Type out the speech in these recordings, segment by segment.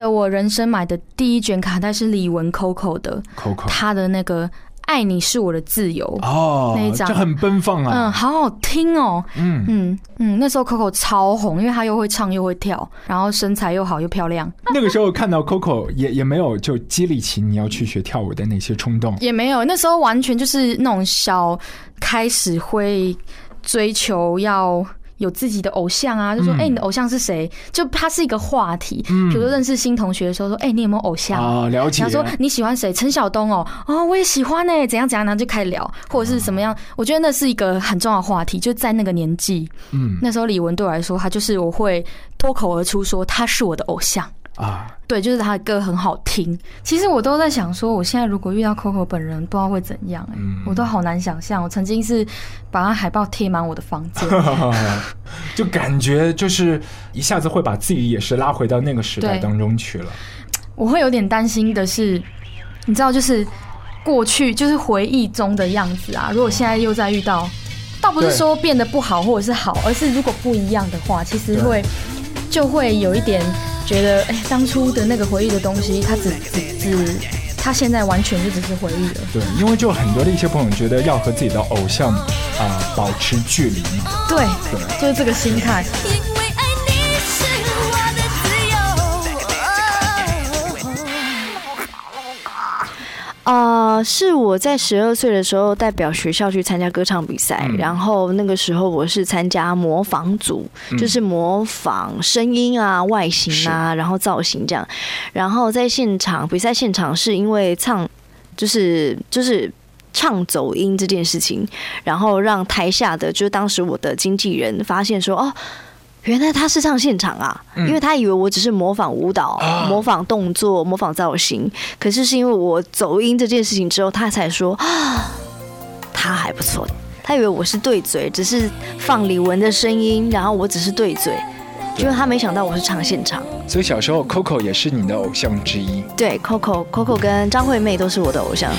呃，我人生买的第一卷卡带是李玟 Coco 的，Coco，她的那个。爱你是我的自由哦，那一张就很奔放啊，嗯，好好听哦，嗯嗯嗯，那时候 Coco 超红，因为她又会唱又会跳，然后身材又好又漂亮。那个时候看到 Coco 也也没有就激励起你要去学跳舞的那些冲动，也没有，那时候完全就是那种小开始会追求要。有自己的偶像啊，就说哎，你的偶像是谁？就他是一个话题。比如说认识新同学的时候，说哎，你有没有偶像啊？了解。然后说你喜欢谁？陈晓东哦，哦，我也喜欢呢。怎样怎样，然后就开始聊，或者是什么样？我觉得那是一个很重要的话题，就在那个年纪。嗯，那时候李玟对我来说，他就是我会脱口而出说他是我的偶像。啊，对，就是他的歌很好听。其实我都在想说，我现在如果遇到 Coco 本人，不知道会怎样哎，我都好难想象。我曾经是把他海报贴满我的房间，就感觉就是一下子会把自己也是拉回到那个时代当中去了。我会有点担心的是，你知道，就是过去就是回忆中的样子啊。如果现在又再遇到，倒不是说变得不好或者是好，而是如果不一样的话，其实会就会有一点。觉得哎，当初的那个回忆的东西，他只只只，他现在完全就只是回忆了。对，因为就很多的一些朋友觉得要和自己的偶像啊保持距离嘛。对，就是这个心态。啊，是我在十二岁的时候代表学校去参加歌唱比赛，然后那个时候我是参加模仿组，就是模仿声音啊、外形啊，然后造型这样。然后在现场比赛现场，是因为唱，就是就是唱走音这件事情，然后让台下的就是当时我的经纪人发现说哦。原来他是唱现场啊，因为他以为我只是模仿舞蹈、模仿动作、模仿造型，可是是因为我走音这件事情之后，他才说啊，他还不错。他以为我是对嘴，只是放李玟的声音，然后我只是对嘴，结果他没想到我是唱现场。所以小时候 Coco 也是你的偶像之一。对，Coco，Coco 跟张惠妹都是我的偶像。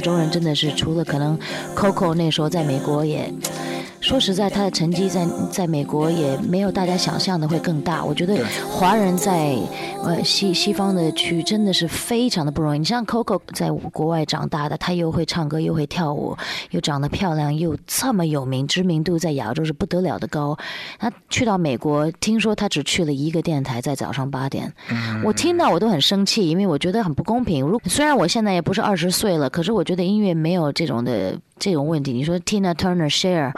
中人真的是除了可能，Coco 那时候在美国也。说实在，他的成绩在在美国也没有大家想象的会更大。我觉得华人在呃西西方的区真的是非常的不容易。你像 Coco 在国外长大的，他又会唱歌又会跳舞，又长得漂亮，又这么有名，知名度在亚洲是不得了的高。他去到美国，听说他只去了一个电台，在早上八点。我听到我都很生气，因为我觉得很不公平。如虽然我现在也不是二十岁了，可是我觉得音乐没有这种的。这种问题，你说 Tina Turner、Share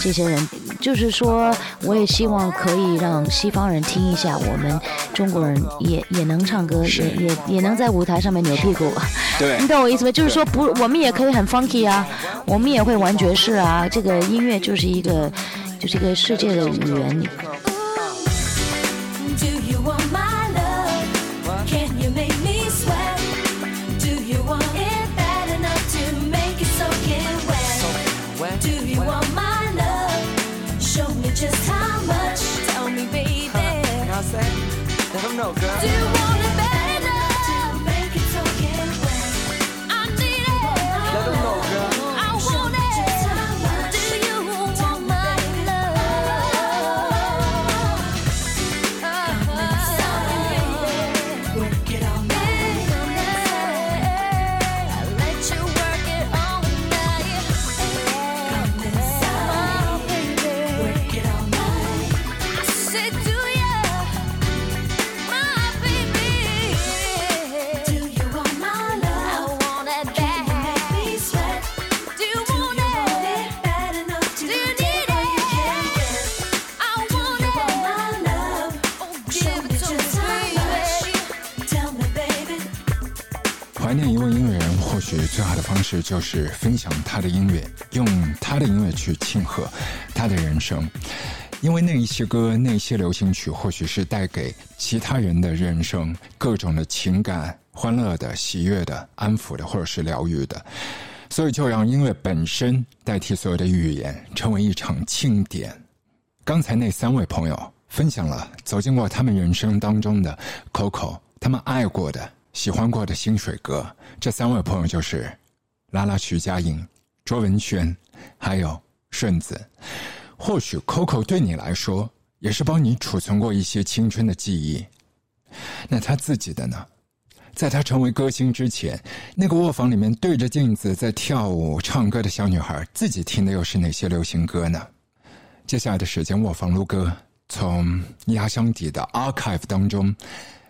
这些人，就是说，我也希望可以让西方人听一下，我们中国人也也能唱歌，也也也能在舞台上面扭屁股。对，你懂我意思吗？就是说，不，我们也可以很 funky 啊，我们也会玩爵士啊。这个音乐就是一个，就是一个世界的语言。Do. girl. 就是分享他的音乐，用他的音乐去庆贺他的人生，因为那一些歌、那些流行曲，或许是带给其他人的人生各种的情感、欢乐的、喜悦的、安抚的，或者是疗愈的，所以就让音乐本身代替所有的语言，成为一场庆典。刚才那三位朋友分享了走进过他们人生当中的 Coco。他们爱过的、喜欢过的新水哥，这三位朋友就是拉拉、徐佳莹、卓文萱，还有顺子。或许 Coco 对你来说也是帮你储存过一些青春的记忆，那他自己的呢？在他成为歌星之前，那个卧房里面对着镜子在跳舞、唱歌的小女孩，自己听的又是哪些流行歌呢？接下来的时间，卧房撸歌从压箱底的 archive 当中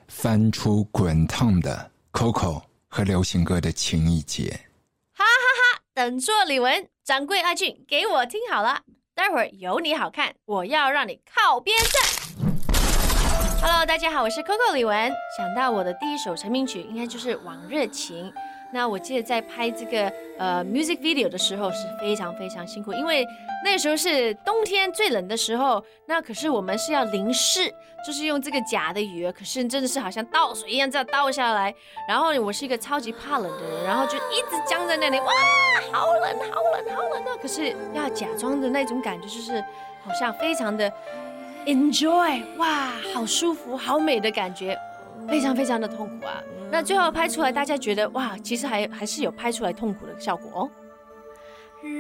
翻出滚烫的 Coco 和流行歌的情谊节。等做李玟，掌柜阿俊，给我听好了，待会儿有你好看，我要让你靠边站。Hello，大家好，我是 Coco 李玟。想到我的第一首成名曲，应该就是《往日情》。那我记得在拍这个呃 music video 的时候是非常非常辛苦，因为那时候是冬天最冷的时候，那可是我们是要淋湿，就是用这个假的雨，可是真的是好像倒水一样这样倒下来。然后我是一个超级怕冷的人，然后就一直僵在那里，哇，好冷，好冷，好冷啊！可是要假装的那种感觉，就是好像非常的 enjoy，哇，好舒服，好美的感觉，非常非常的痛苦啊。那最后拍出来，大家觉得哇，其实还还是有拍出来痛苦的效果哦。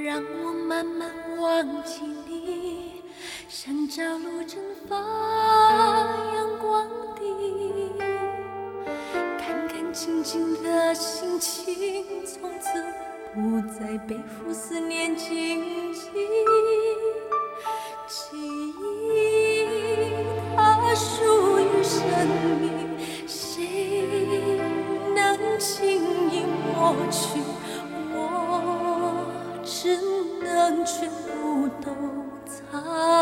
让我慢慢忘记你，像朝露蒸发阳光地，干干净净的心情，从此不再背负思念荆棘。记忆它属于生命，轻易抹去？我只能全部都藏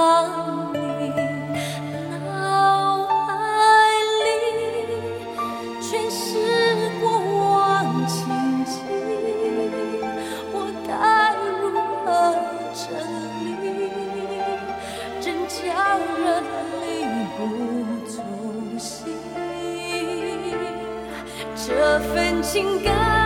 这份情感。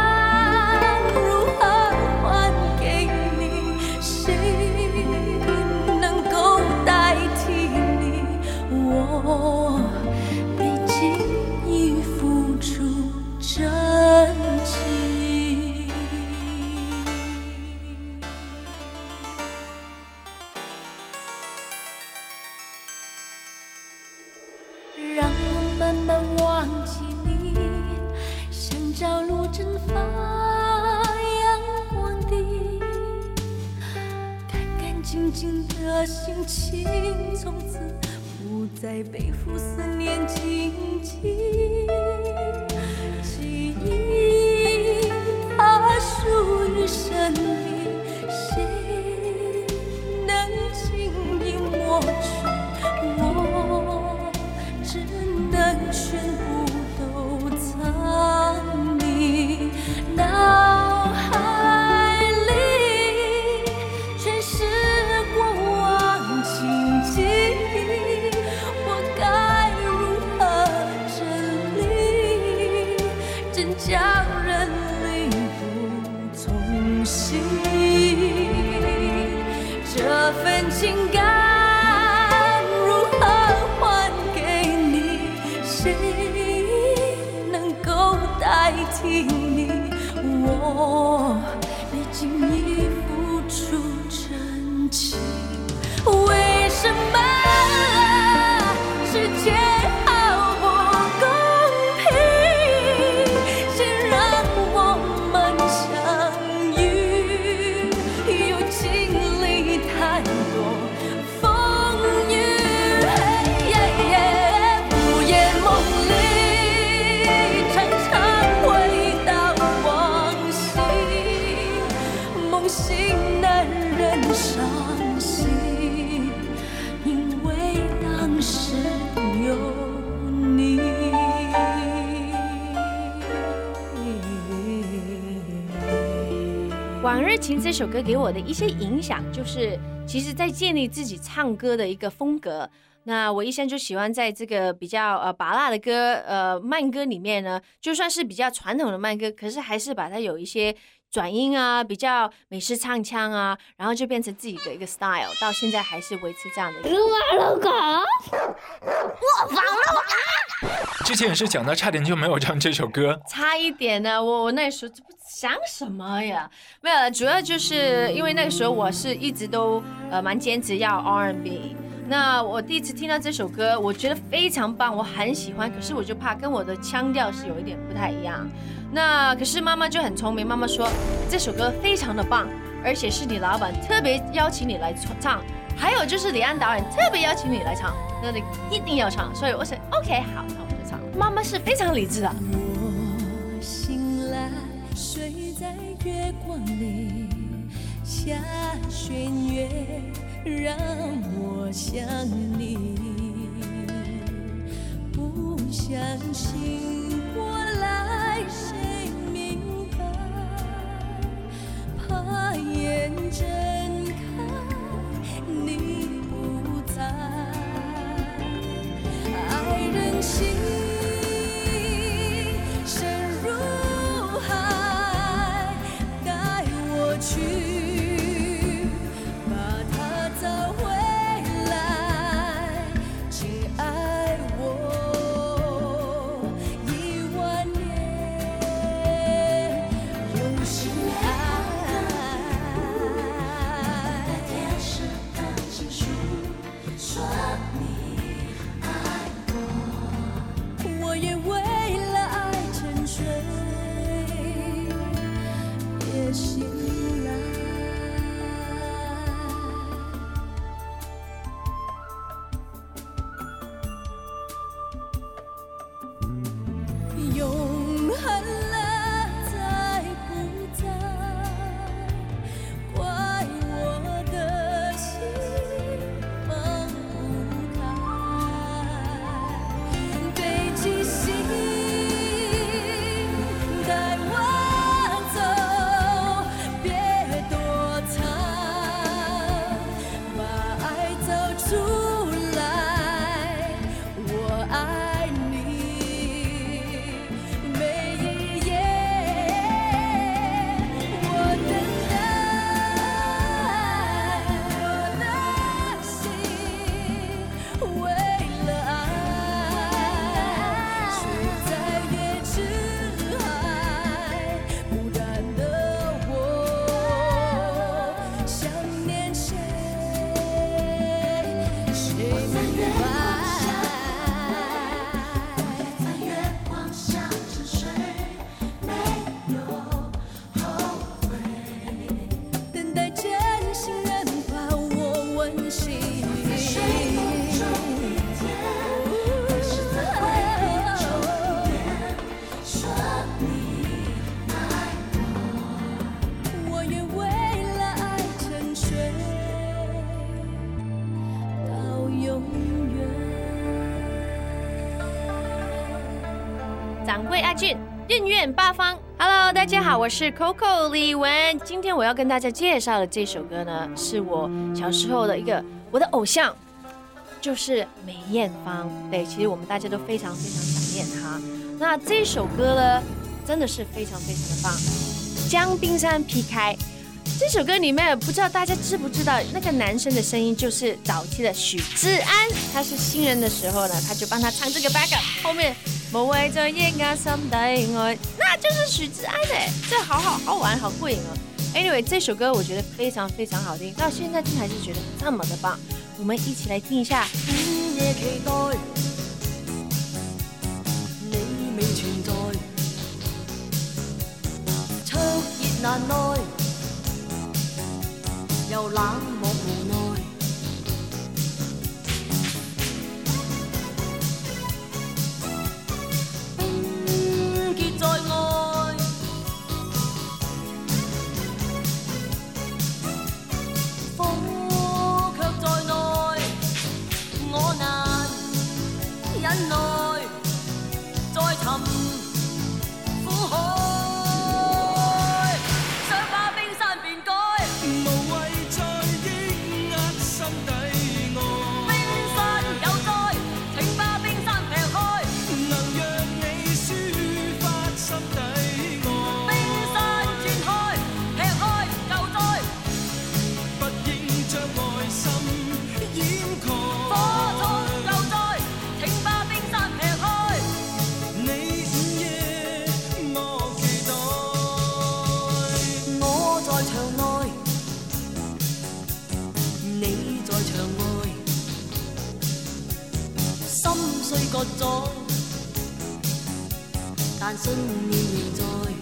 往日情》这首歌给我的一些影响，就是其实在建立自己唱歌的一个风格。那我一向就喜欢在这个比较呃拔辣的歌，呃慢歌里面呢，就算是比较传统的慢歌，可是还是把它有一些转音啊，比较美式唱腔啊，然后就变成自己的一个 style，到现在还是维持这样的。我房了之前也是讲到差点就没有唱这首歌，差一点呢，我我那时候想什么呀？没有，主要就是因为那个时候我是一直都呃蛮坚持要 R&B。那我第一次听到这首歌，我觉得非常棒，我很喜欢。可是我就怕跟我的腔调是有一点不太一样。那可是妈妈就很聪明，妈妈说这首歌非常的棒，而且是你老板特别邀请你来唱，还有就是李安导演特别邀请你来唱，那你一定要唱。所以我说 OK 好，那我就唱。妈妈是非常理智的。我醒来，睡在月光里，下弦月让我想你，不相信心。是 Coco 李玟。今天我要跟大家介绍的这首歌呢，是我小时候的一个我的偶像，就是梅艳芳。对，其实我们大家都非常非常想念她。那这首歌呢，真的是非常非常的棒，《将冰山劈开》。这首歌里面，不知道大家知不知道，那个男生的声音就是早期的许志安。他是新人的时候呢，他就帮他唱这个 backup，后面无谓再抑压心底愛，那就是许志安哎，这好好好玩，好过瘾哦。Anyway，这首歌我觉得非常非常好听，到现在听还是觉得这么的棒。我们一起来听一下。午夜期待，你未存在，灼熱難耐，又冷漠無奈。忍耐，再尋苦海，但信念仍在。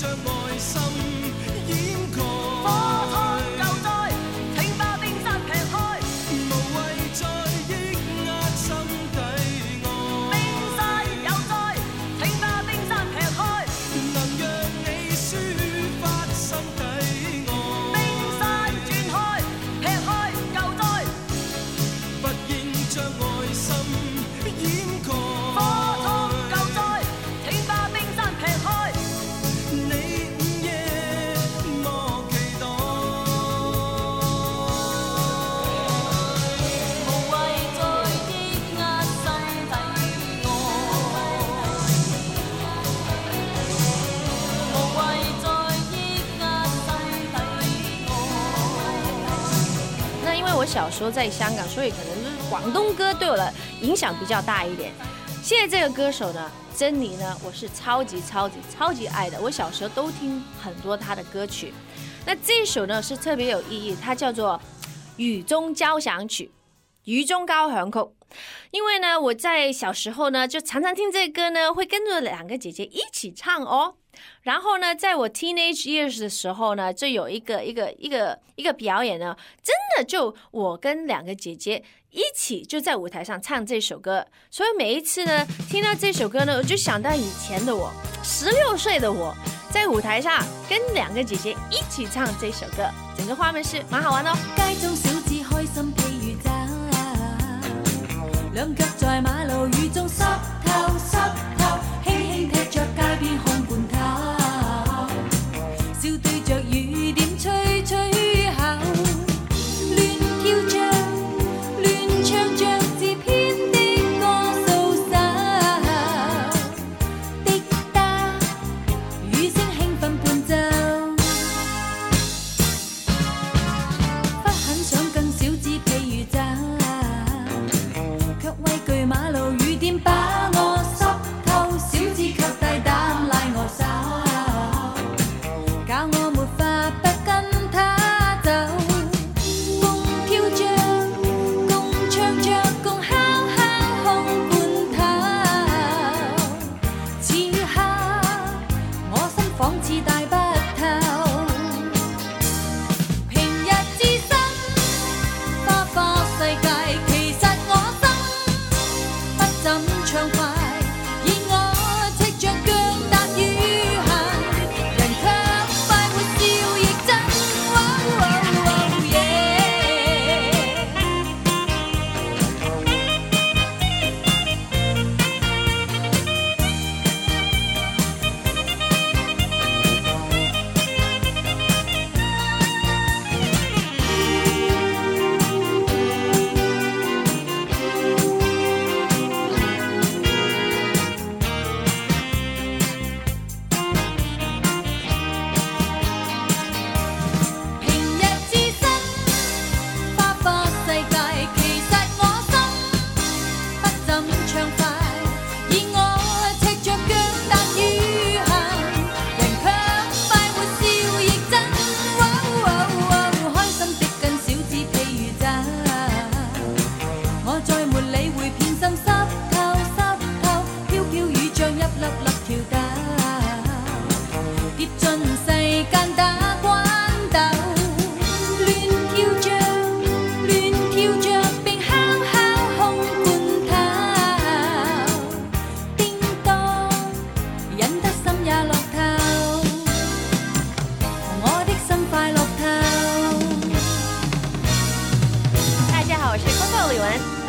将爱心我小时候在香港，所以可能就是广东歌对我的影响比较大一点。现在这个歌手呢，珍妮呢，我是超级超级超级爱的。我小时候都听很多她的歌曲。那这首呢是特别有意义，它叫做《雨中交响曲》。雨中高响曲，因为呢，我在小时候呢，就常常听这歌呢，会跟着两个姐姐一起唱哦。然后呢，在我 teenage years 的时候呢，就有一个一个一个一个表演呢，真的就我跟两个姐姐一起就在舞台上唱这首歌。所以每一次呢，听到这首歌呢，我就想到以前的我，十六岁的我，在舞台上跟两个姐姐一起唱这首歌，整个画面是蛮好玩的哦。街中小子開心譬如渣，兩腳在馬路中濕透濕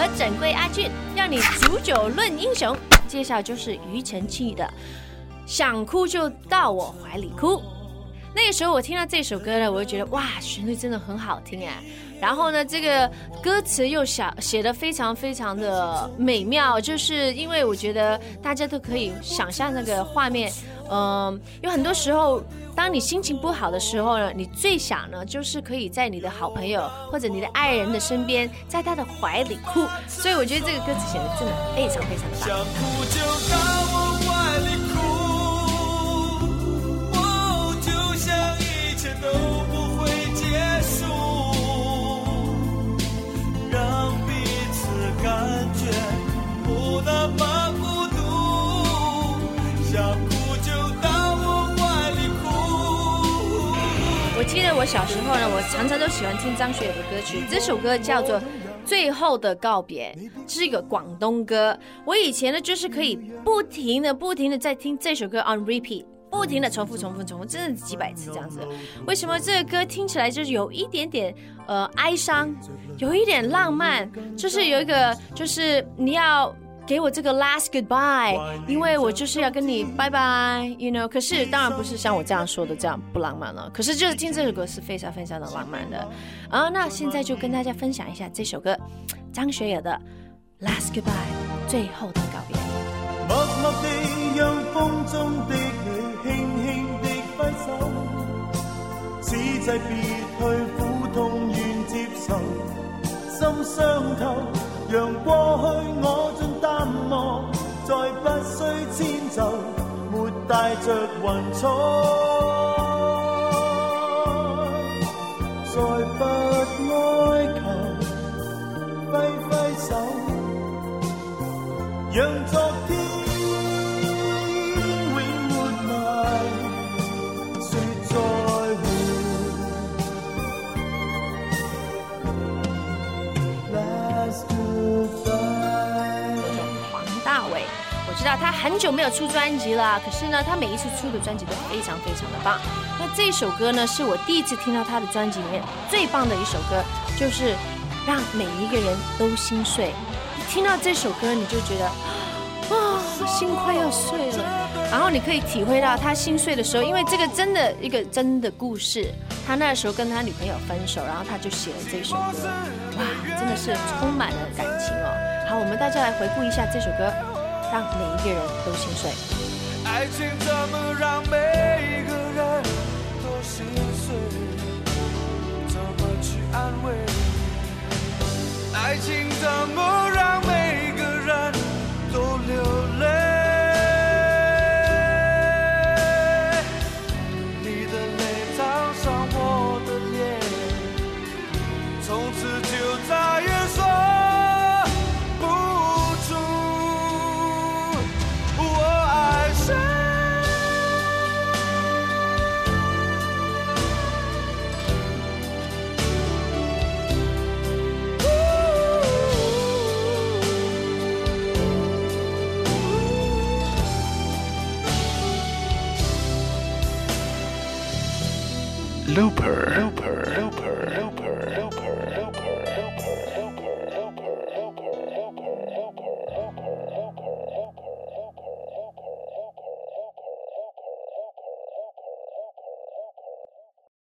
和整贵阿俊，让你煮酒论英雄。介绍就是庾澄庆的《想哭就到我怀里哭》。那个时候我听到这首歌呢，我就觉得哇，旋律真的很好听哎。然后呢，这个歌词又写写的非常非常的美妙，就是因为我觉得大家都可以想象那个画面。嗯，有很多时候，当你心情不好的时候呢，你最想呢，就是可以在你的好朋友或者你的爱人的身边，在他的怀里哭。所以我觉得这个歌词写的真的非常非常棒。都不会结束，我小时候呢，我常常都喜欢听张学友的歌曲，这首歌叫做《最后的告别》，是一个广东歌。我以前呢，就是可以不停的、不停的在听这首歌 on repeat。不停的重复、重复、重复，真的几百次这样子。为什么这个歌听起来就是有一点点呃哀伤，有一点浪漫，就是有一个就是你要给我这个 last goodbye，因为我就是要跟你拜拜，you know。可是当然不是像我这样说的这样不浪漫了。可是就是听这首歌是非常非常的浪漫的。啊，那现在就跟大家分享一下这首歌，张学友的 last goodbye，最后的告别。默默地讓風中的你輕輕地揮手，此際別去苦痛願接受，心傷透，讓過去我再不需迁就，没带着云彩，再不哀求，挥挥手。让昨天我知道他很久没有出专辑了，可是呢，他每一次出的专辑都非常非常的棒。那这首歌呢，是我第一次听到他的专辑里面最棒的一首歌，就是让每一个人都心碎。一听到这首歌，你就觉得 啊，心快要碎了。然后你可以体会到他心碎的时候，因为这个真的一个真的故事。他那时候跟他女朋友分手，然后他就写了这首歌，哇，真的是充满了感情哦。好，我们大家来回顾一下这首歌，让每一个人都心碎。爱情怎么让每一个人都心碎？怎么去安慰？爱情怎么让